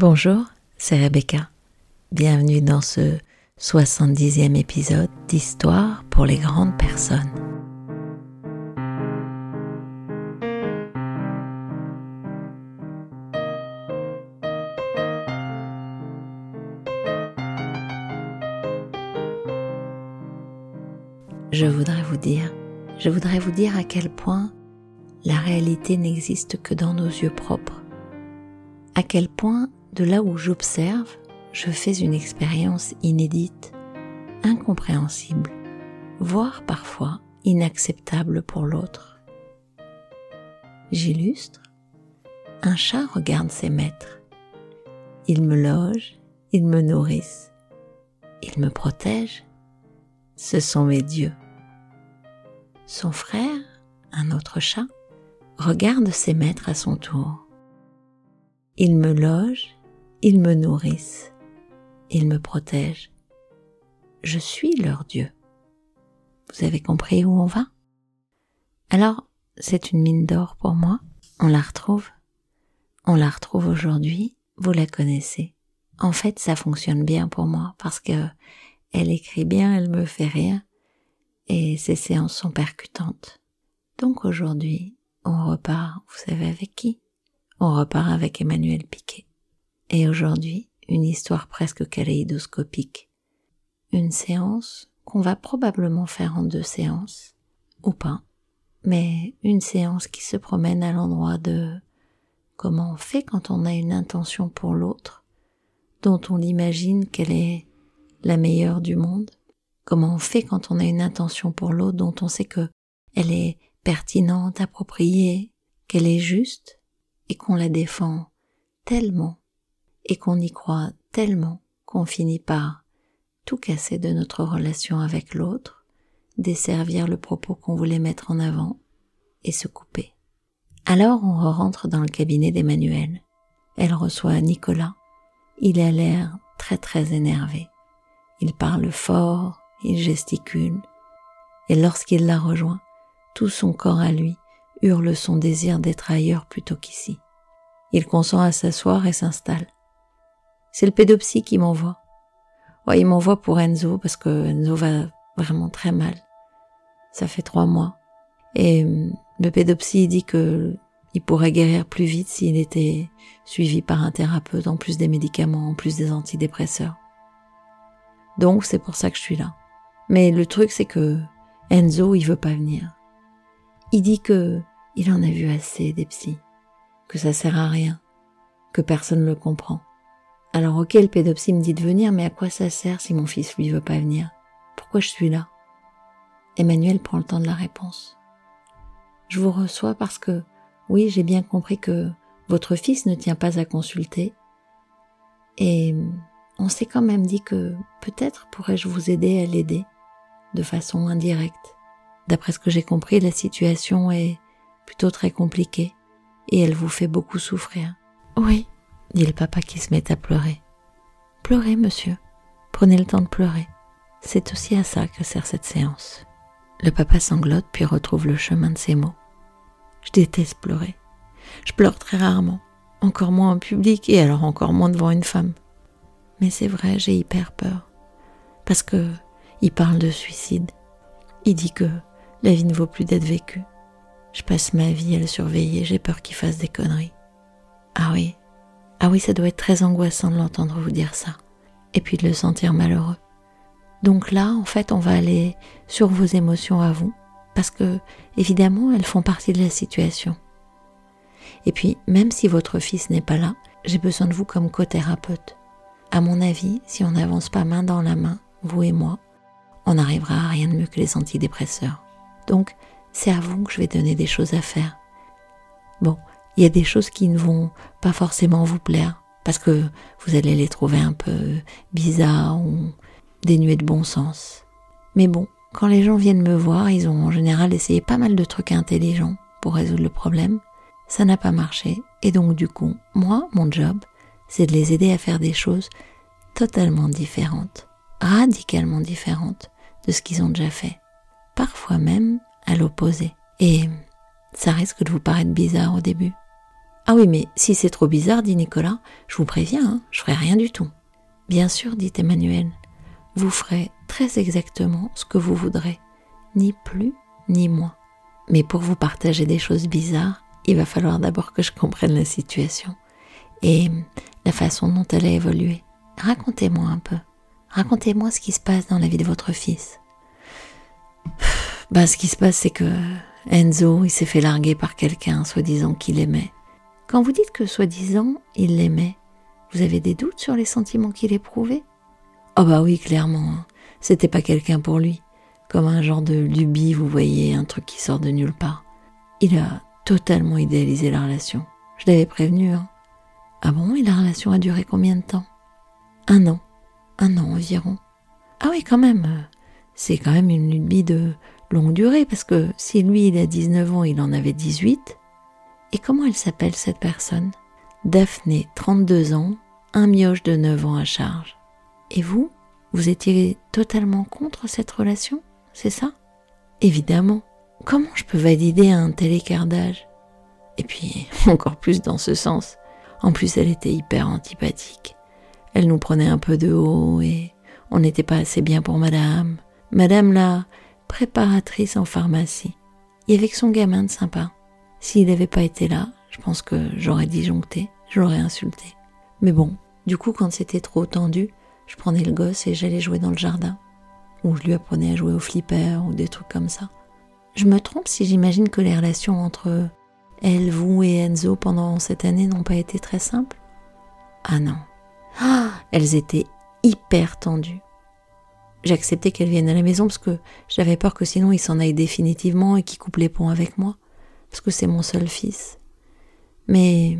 Bonjour, c'est Rebecca. Bienvenue dans ce 70e épisode d'Histoire pour les grandes personnes. Je voudrais vous dire, je voudrais vous dire à quel point la réalité n'existe que dans nos yeux propres. À quel point de là où j'observe, je fais une expérience inédite, incompréhensible, voire parfois inacceptable pour l'autre. J'illustre. Un chat regarde ses maîtres. Ils me logent, ils me nourrissent, ils me protègent. Ce sont mes dieux. Son frère, un autre chat, regarde ses maîtres à son tour. Ils me logent, ils me nourrissent, ils me protègent. Je suis leur Dieu. Vous avez compris où on va? Alors, c'est une mine d'or pour moi. On la retrouve. On la retrouve aujourd'hui. Vous la connaissez. En fait, ça fonctionne bien pour moi parce que elle écrit bien, elle me fait rire et ses séances sont percutantes. Donc aujourd'hui, on repart, vous savez avec qui? On repart avec Emmanuel Piquet. Et aujourd'hui, une histoire presque kaléidoscopique. Une séance qu'on va probablement faire en deux séances, ou pas, mais une séance qui se promène à l'endroit de comment on fait quand on a une intention pour l'autre, dont on imagine qu'elle est la meilleure du monde, comment on fait quand on a une intention pour l'autre dont on sait que elle est pertinente, appropriée, qu'elle est juste, et qu'on la défend tellement et qu'on y croit tellement qu'on finit par tout casser de notre relation avec l'autre, desservir le propos qu'on voulait mettre en avant et se couper. Alors on rentre dans le cabinet d'Emmanuel. Elle reçoit Nicolas. Il a l'air très très énervé. Il parle fort, il gesticule, et lorsqu'il la rejoint, tout son corps à lui hurle son désir d'être ailleurs plutôt qu'ici. Il consent à s'asseoir et s'installe. C'est le pédopsie qui m'envoie. Ouais, il m'envoie pour Enzo parce que Enzo va vraiment très mal. Ça fait trois mois. Et hum, le pédopsie dit que il pourrait guérir plus vite s'il était suivi par un thérapeute en plus des médicaments, en plus des antidépresseurs. Donc c'est pour ça que je suis là. Mais le truc c'est que Enzo il veut pas venir. Il dit que il en a vu assez des psys, que ça sert à rien, que personne ne le comprend. Alors ok, le pédopsie me dit de venir, mais à quoi ça sert si mon fils lui veut pas venir? Pourquoi je suis là? Emmanuel prend le temps de la réponse. Je vous reçois parce que, oui, j'ai bien compris que votre fils ne tient pas à consulter. Et on s'est quand même dit que peut-être pourrais-je vous aider à l'aider de façon indirecte. D'après ce que j'ai compris, la situation est plutôt très compliquée et elle vous fait beaucoup souffrir. Oui, dit le papa qui se met à pleurer. Pleurez, monsieur. Prenez le temps de pleurer. C'est aussi à ça que sert cette séance. Le papa sanglote puis retrouve le chemin de ses mots. Je déteste pleurer. Je pleure très rarement, encore moins en public et alors encore moins devant une femme. Mais c'est vrai, j'ai hyper peur. Parce que il parle de suicide. Il dit que la vie ne vaut plus d'être vécue. Je passe ma vie à le surveiller, j'ai peur qu'il fasse des conneries. Ah oui, ah oui, ça doit être très angoissant de l'entendre vous dire ça. Et puis de le sentir malheureux. Donc là, en fait, on va aller sur vos émotions à vous, parce que, évidemment, elles font partie de la situation. Et puis, même si votre fils n'est pas là, j'ai besoin de vous comme co-thérapeute. À mon avis, si on n'avance pas main dans la main, vous et moi, on n'arrivera à rien de mieux que les antidépresseurs. Donc, c'est à vous que je vais donner des choses à faire. Bon, il y a des choses qui ne vont pas forcément vous plaire parce que vous allez les trouver un peu bizarres ou dénuées de bon sens. Mais bon, quand les gens viennent me voir, ils ont en général essayé pas mal de trucs intelligents pour résoudre le problème. Ça n'a pas marché et donc du coup, moi, mon job, c'est de les aider à faire des choses totalement différentes, radicalement différentes de ce qu'ils ont déjà fait. Parfois même à l'opposé. Et ça risque de vous paraître bizarre au début. Ah oui, mais si c'est trop bizarre, dit Nicolas, je vous préviens, hein, je ferai rien du tout. Bien sûr, dit Emmanuel, vous ferez très exactement ce que vous voudrez, ni plus ni moins. Mais pour vous partager des choses bizarres, il va falloir d'abord que je comprenne la situation et la façon dont elle a évolué. Racontez-moi un peu. Racontez-moi ce qui se passe dans la vie de votre fils. Bah, ce qui se passe, c'est que Enzo, il s'est fait larguer par quelqu'un, soi-disant qu'il aimait. Quand vous dites que soi-disant il l'aimait, vous avez des doutes sur les sentiments qu'il éprouvait? Oh bah oui, clairement. Hein. C'était pas quelqu'un pour lui. Comme un genre de lubie, vous voyez, un truc qui sort de nulle part. Il a totalement idéalisé la relation. Je l'avais prévenu, hein. Ah bon, et la relation a duré combien de temps? Un an. Un an environ. Ah oui, quand même. C'est quand même une lubie de longue durée, parce que si lui, il a 19 ans, il en avait 18. Et comment elle s'appelle, cette personne? Daphné, 32 ans, un mioche de 9 ans à charge. Et vous Vous étiez totalement contre cette relation C'est ça? Évidemment. Comment je peux valider un tel écart d'âge Et puis, encore plus dans ce sens. En plus, elle était hyper antipathique. Elle nous prenait un peu de haut et on n'était pas assez bien pour madame. Madame la préparatrice en pharmacie. Et avec son gamin de sympa. S'il n'avait pas été là, je pense que j'aurais disjoncté, j'aurais insulté. Mais bon, du coup, quand c'était trop tendu, je prenais le gosse et j'allais jouer dans le jardin. Ou je lui apprenais à jouer au flipper ou des trucs comme ça. Je me trompe si j'imagine que les relations entre elle, vous et Enzo pendant cette année n'ont pas été très simples Ah non. Ah, elles étaient hyper tendues. J'acceptais qu'elle vienne à la maison parce que j'avais peur que sinon il s'en aille définitivement et qu'il coupe les ponts avec moi, parce que c'est mon seul fils. Mais,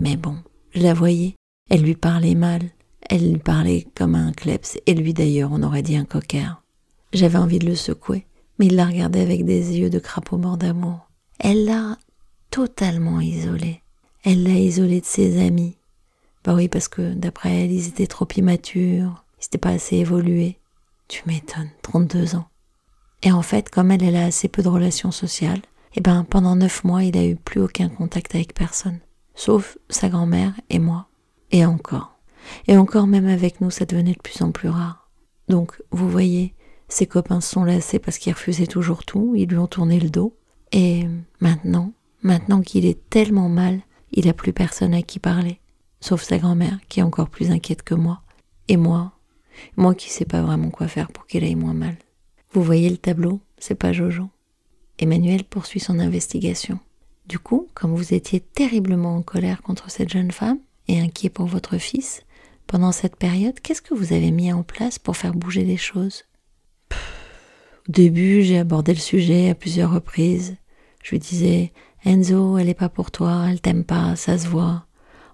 mais bon, je la voyais. Elle lui parlait mal. Elle lui parlait comme un kleps, et lui d'ailleurs, on aurait dit un coquère. J'avais envie de le secouer, mais il la regardait avec des yeux de crapaud mort d'amour. Elle l'a totalement isolé. Elle l'a isolé de ses amis. Bah oui, parce que d'après elle, ils étaient trop immatures, ils n'étaient pas assez évolués. Tu m'étonnes, 32 ans. Et en fait, comme elle, elle a assez peu de relations sociales, et eh ben pendant neuf mois, il a eu plus aucun contact avec personne, sauf sa grand-mère et moi. Et encore. Et encore même avec nous, ça devenait de plus en plus rare. Donc, vous voyez, ses copains se sont lassés parce qu'il refusait toujours tout, ils lui ont tourné le dos. Et maintenant, maintenant qu'il est tellement mal, il n'a plus personne à qui parler, sauf sa grand-mère qui est encore plus inquiète que moi. Et moi, moi qui sais pas vraiment quoi faire pour qu'il aille moins mal. Vous voyez le tableau, c'est pas Jojo. Emmanuel poursuit son investigation. Du coup, comme vous étiez terriblement en colère contre cette jeune femme et inquiet pour votre fils, pendant cette période, qu'est-ce que vous avez mis en place pour faire bouger les choses? Au début, j'ai abordé le sujet à plusieurs reprises. Je lui disais Enzo, elle est pas pour toi, elle t'aime pas, ça se voit.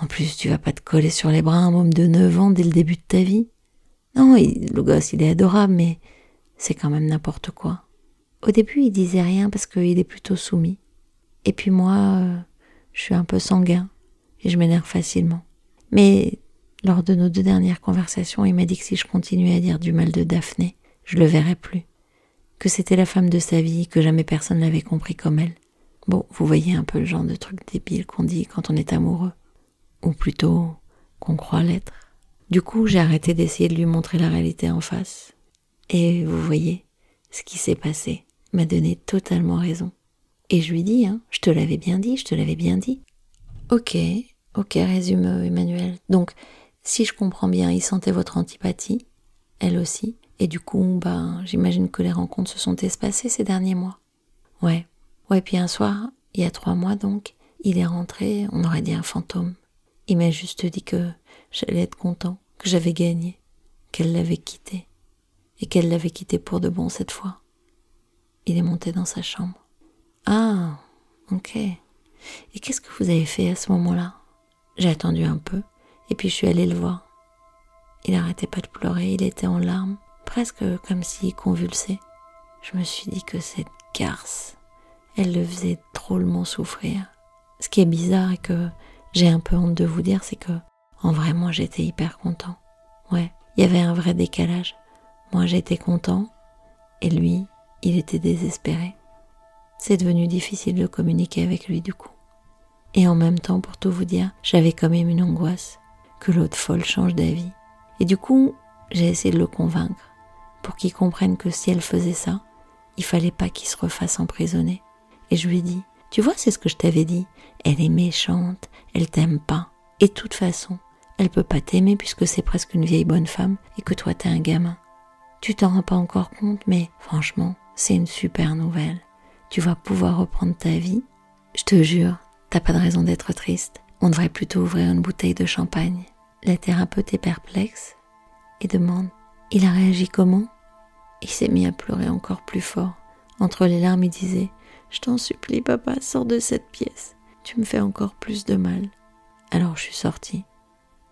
En plus, tu vas pas te coller sur les bras un homme de 9 ans dès le début de ta vie. Non, le gosse, il est adorable, mais c'est quand même n'importe quoi. Au début, il disait rien parce qu'il est plutôt soumis. Et puis moi, euh, je suis un peu sanguin et je m'énerve facilement. Mais lors de nos deux dernières conversations, il m'a dit que si je continuais à dire du mal de Daphné, je le verrais plus. Que c'était la femme de sa vie, que jamais personne l'avait compris comme elle. Bon, vous voyez un peu le genre de truc débile qu'on dit quand on est amoureux. Ou plutôt qu'on croit l'être. Du coup, j'ai arrêté d'essayer de lui montrer la réalité en face. Et vous voyez, ce qui s'est passé m'a donné totalement raison. Et je lui dis, hein, je te l'avais bien dit, je te l'avais bien dit. Ok, ok, résume Emmanuel. Donc, si je comprends bien, il sentait votre antipathie, elle aussi, et du coup, ben, j'imagine que les rencontres se sont espacées ces derniers mois. Ouais, ouais, puis un soir, il y a trois mois donc, il est rentré, on aurait dit un fantôme. Il m'a juste dit que j'allais être content, que j'avais gagné, qu'elle l'avait quitté, et qu'elle l'avait quitté pour de bon cette fois. Il est monté dans sa chambre. Ah, ok. Et qu'est-ce que vous avez fait à ce moment-là? J'ai attendu un peu, et puis je suis allée le voir. Il n'arrêtait pas de pleurer, il était en larmes, presque comme s'il convulsait. Je me suis dit que cette garce, elle le faisait drôlement souffrir. Ce qui est bizarre et que j'ai un peu honte de vous dire, c'est que en vrai, moi, j'étais hyper content. Ouais, il y avait un vrai décalage. Moi, j'étais content et lui, il était désespéré. C'est devenu difficile de communiquer avec lui du coup. Et en même temps, pour tout vous dire, j'avais quand même une angoisse que l'autre folle change d'avis. Et du coup, j'ai essayé de le convaincre pour qu'il comprenne que si elle faisait ça, il fallait pas qu'il se refasse emprisonner. Et je lui ai dit, tu vois, c'est ce que je t'avais dit. Elle est méchante, elle t'aime pas. Et de toute façon, elle peut pas t'aimer puisque c'est presque une vieille bonne femme et que toi t'es un gamin. Tu t'en rends pas encore compte, mais franchement, c'est une super nouvelle. Tu vas pouvoir reprendre ta vie. Je te jure, t'as pas de raison d'être triste. On devrait plutôt ouvrir une bouteille de champagne. La thérapeute est perplexe et demande Il a réagi comment? Il s'est mis à pleurer encore plus fort. Entre les larmes, il disait Je t'en supplie, papa, sors de cette pièce. Tu me fais encore plus de mal. Alors je suis sortie.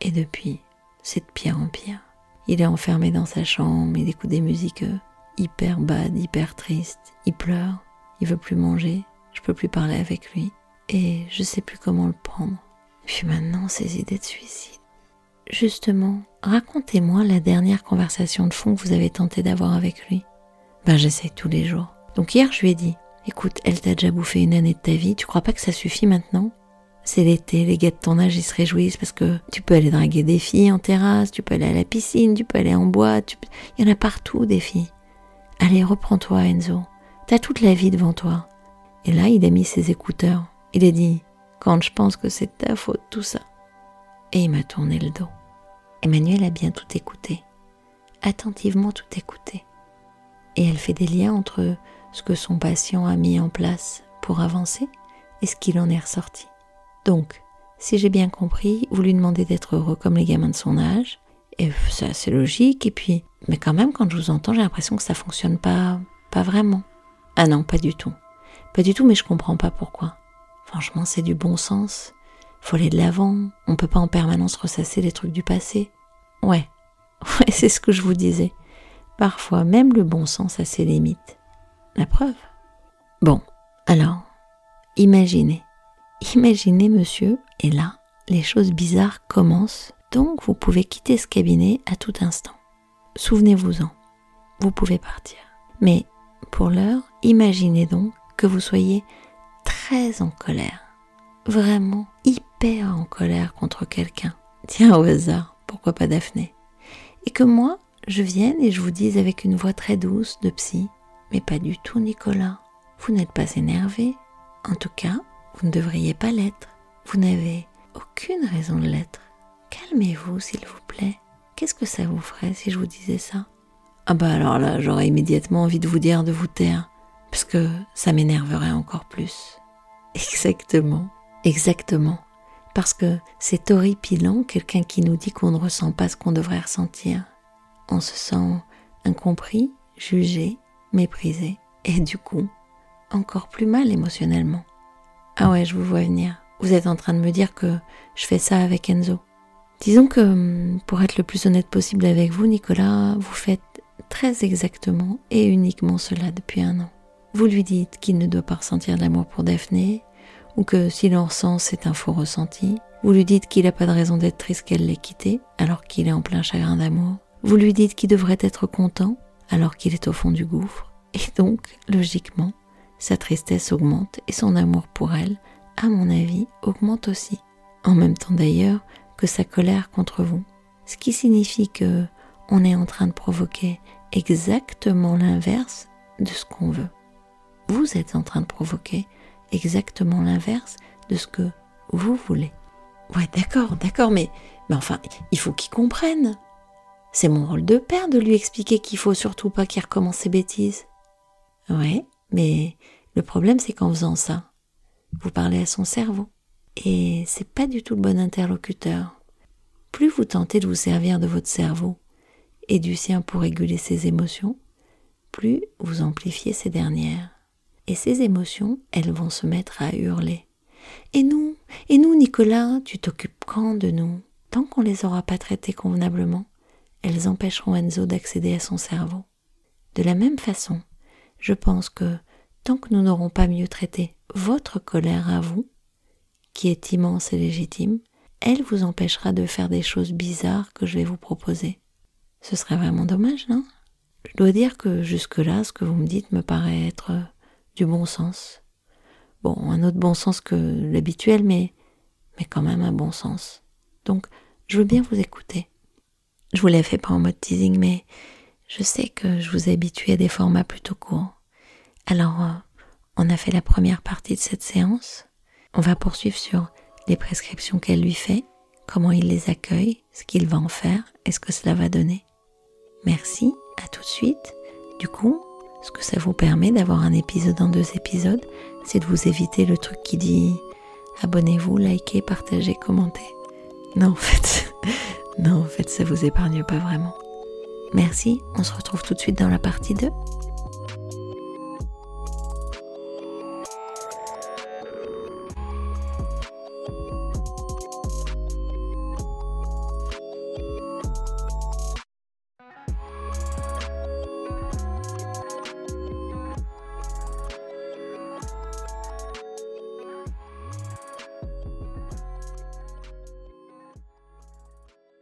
Et depuis, c'est de pire en pire. Il est enfermé dans sa chambre, il écoute des musiques euh, hyper bad, hyper tristes. Il pleure, il veut plus manger, je peux plus parler avec lui. Et je sais plus comment le prendre. Puis maintenant, ces idées de suicide. Justement, racontez-moi la dernière conversation de fond que vous avez tenté d'avoir avec lui. Ben, j'essaie tous les jours. Donc hier, je lui ai dit, écoute, elle t'a déjà bouffé une année de ta vie, tu crois pas que ça suffit maintenant? C'est l'été, les gars de ton âge, ils se réjouissent parce que tu peux aller draguer des filles en terrasse, tu peux aller à la piscine, tu peux aller en boîte, il y en a partout des filles. Allez, reprends-toi, Enzo. T'as toute la vie devant toi. Et là, il a mis ses écouteurs. Il a dit, quand je pense que c'est ta faute, tout ça. Et il m'a tourné le dos. Emmanuel a bien tout écouté, attentivement tout écouté. Et elle fait des liens entre ce que son patient a mis en place pour avancer et ce qu'il en est ressorti. Donc, si j'ai bien compris, vous lui demandez d'être heureux comme les gamins de son âge, et c'est logique, et puis, mais quand même quand je vous entends, j'ai l'impression que ça fonctionne pas, pas vraiment. Ah non, pas du tout. Pas du tout, mais je comprends pas pourquoi. Franchement, c'est du bon sens. Faut aller de l'avant. On peut pas en permanence ressasser les trucs du passé. Ouais. Ouais, c'est ce que je vous disais. Parfois, même le bon sens a ses limites. La preuve. Bon, alors, imaginez. Imaginez, monsieur, et là, les choses bizarres commencent, donc vous pouvez quitter ce cabinet à tout instant. Souvenez-vous-en, vous pouvez partir. Mais pour l'heure, imaginez donc que vous soyez très en colère, vraiment hyper en colère contre quelqu'un. Tiens au hasard, pourquoi pas Daphné? Et que moi, je vienne et je vous dise avec une voix très douce de psy, mais pas du tout Nicolas, vous n'êtes pas énervé, en tout cas, vous ne devriez pas l'être, vous n'avez aucune raison de l'être. Calmez-vous s'il vous plaît. Qu'est-ce que ça vous ferait si je vous disais ça? Ah bah alors là, j'aurais immédiatement envie de vous dire de vous taire, parce que ça m'énerverait encore plus. Exactement, exactement. Parce que c'est horripilant quelqu'un qui nous dit qu'on ne ressent pas ce qu'on devrait ressentir. On se sent incompris, jugé, méprisé, et du coup, encore plus mal émotionnellement. Ah ouais, je vous vois venir. Vous êtes en train de me dire que je fais ça avec Enzo. Disons que, pour être le plus honnête possible avec vous, Nicolas, vous faites très exactement et uniquement cela depuis un an. Vous lui dites qu'il ne doit pas ressentir d'amour pour Daphné, ou que s'il en ressent, c'est un faux ressenti. Vous lui dites qu'il n'a pas de raison d'être triste qu'elle l'ait quitté, alors qu'il est en plein chagrin d'amour. Vous lui dites qu'il devrait être content, alors qu'il est au fond du gouffre. Et donc, logiquement, sa tristesse augmente et son amour pour elle, à mon avis, augmente aussi. En même temps d'ailleurs que sa colère contre vous. Ce qui signifie que on est en train de provoquer exactement l'inverse de ce qu'on veut. Vous êtes en train de provoquer exactement l'inverse de ce que vous voulez. Ouais, d'accord, d'accord, mais, mais enfin, il faut qu'il comprenne. C'est mon rôle de père de lui expliquer qu'il faut surtout pas qu'il recommence ses bêtises. Ouais, mais le problème c'est qu'en faisant ça, vous parlez à son cerveau. Et c'est pas du tout le bon interlocuteur. Plus vous tentez de vous servir de votre cerveau et du sien pour réguler ses émotions, plus vous amplifiez ces dernières. Et ces émotions, elles vont se mettre à hurler. Et nous, et nous, Nicolas, tu t'occupes quand de nous? Tant qu'on les aura pas traitées convenablement, elles empêcheront Enzo d'accéder à son cerveau. De la même façon, je pense que tant que nous n'aurons pas mieux traité votre colère à vous, qui est immense et légitime, elle vous empêchera de faire des choses bizarres que je vais vous proposer. Ce serait vraiment dommage, non? Je dois dire que jusque-là, ce que vous me dites me paraît être du bon sens. Bon, un autre bon sens que l'habituel, mais, mais quand même un bon sens. Donc, je veux bien vous écouter. Je vous l'ai fait pas en mode teasing, mais je sais que je vous ai habitué à des formats plutôt courts. Alors, euh, on a fait la première partie de cette séance. On va poursuivre sur les prescriptions qu'elle lui fait, comment il les accueille, ce qu'il va en faire et ce que cela va donner. Merci, à tout de suite. Du coup, ce que ça vous permet d'avoir un épisode en deux épisodes, c'est de vous éviter le truc qui dit abonnez-vous, likez, partagez, commentez. Non, en fait, non, en fait, ça vous épargne pas vraiment. Merci, on se retrouve tout de suite dans la partie 2.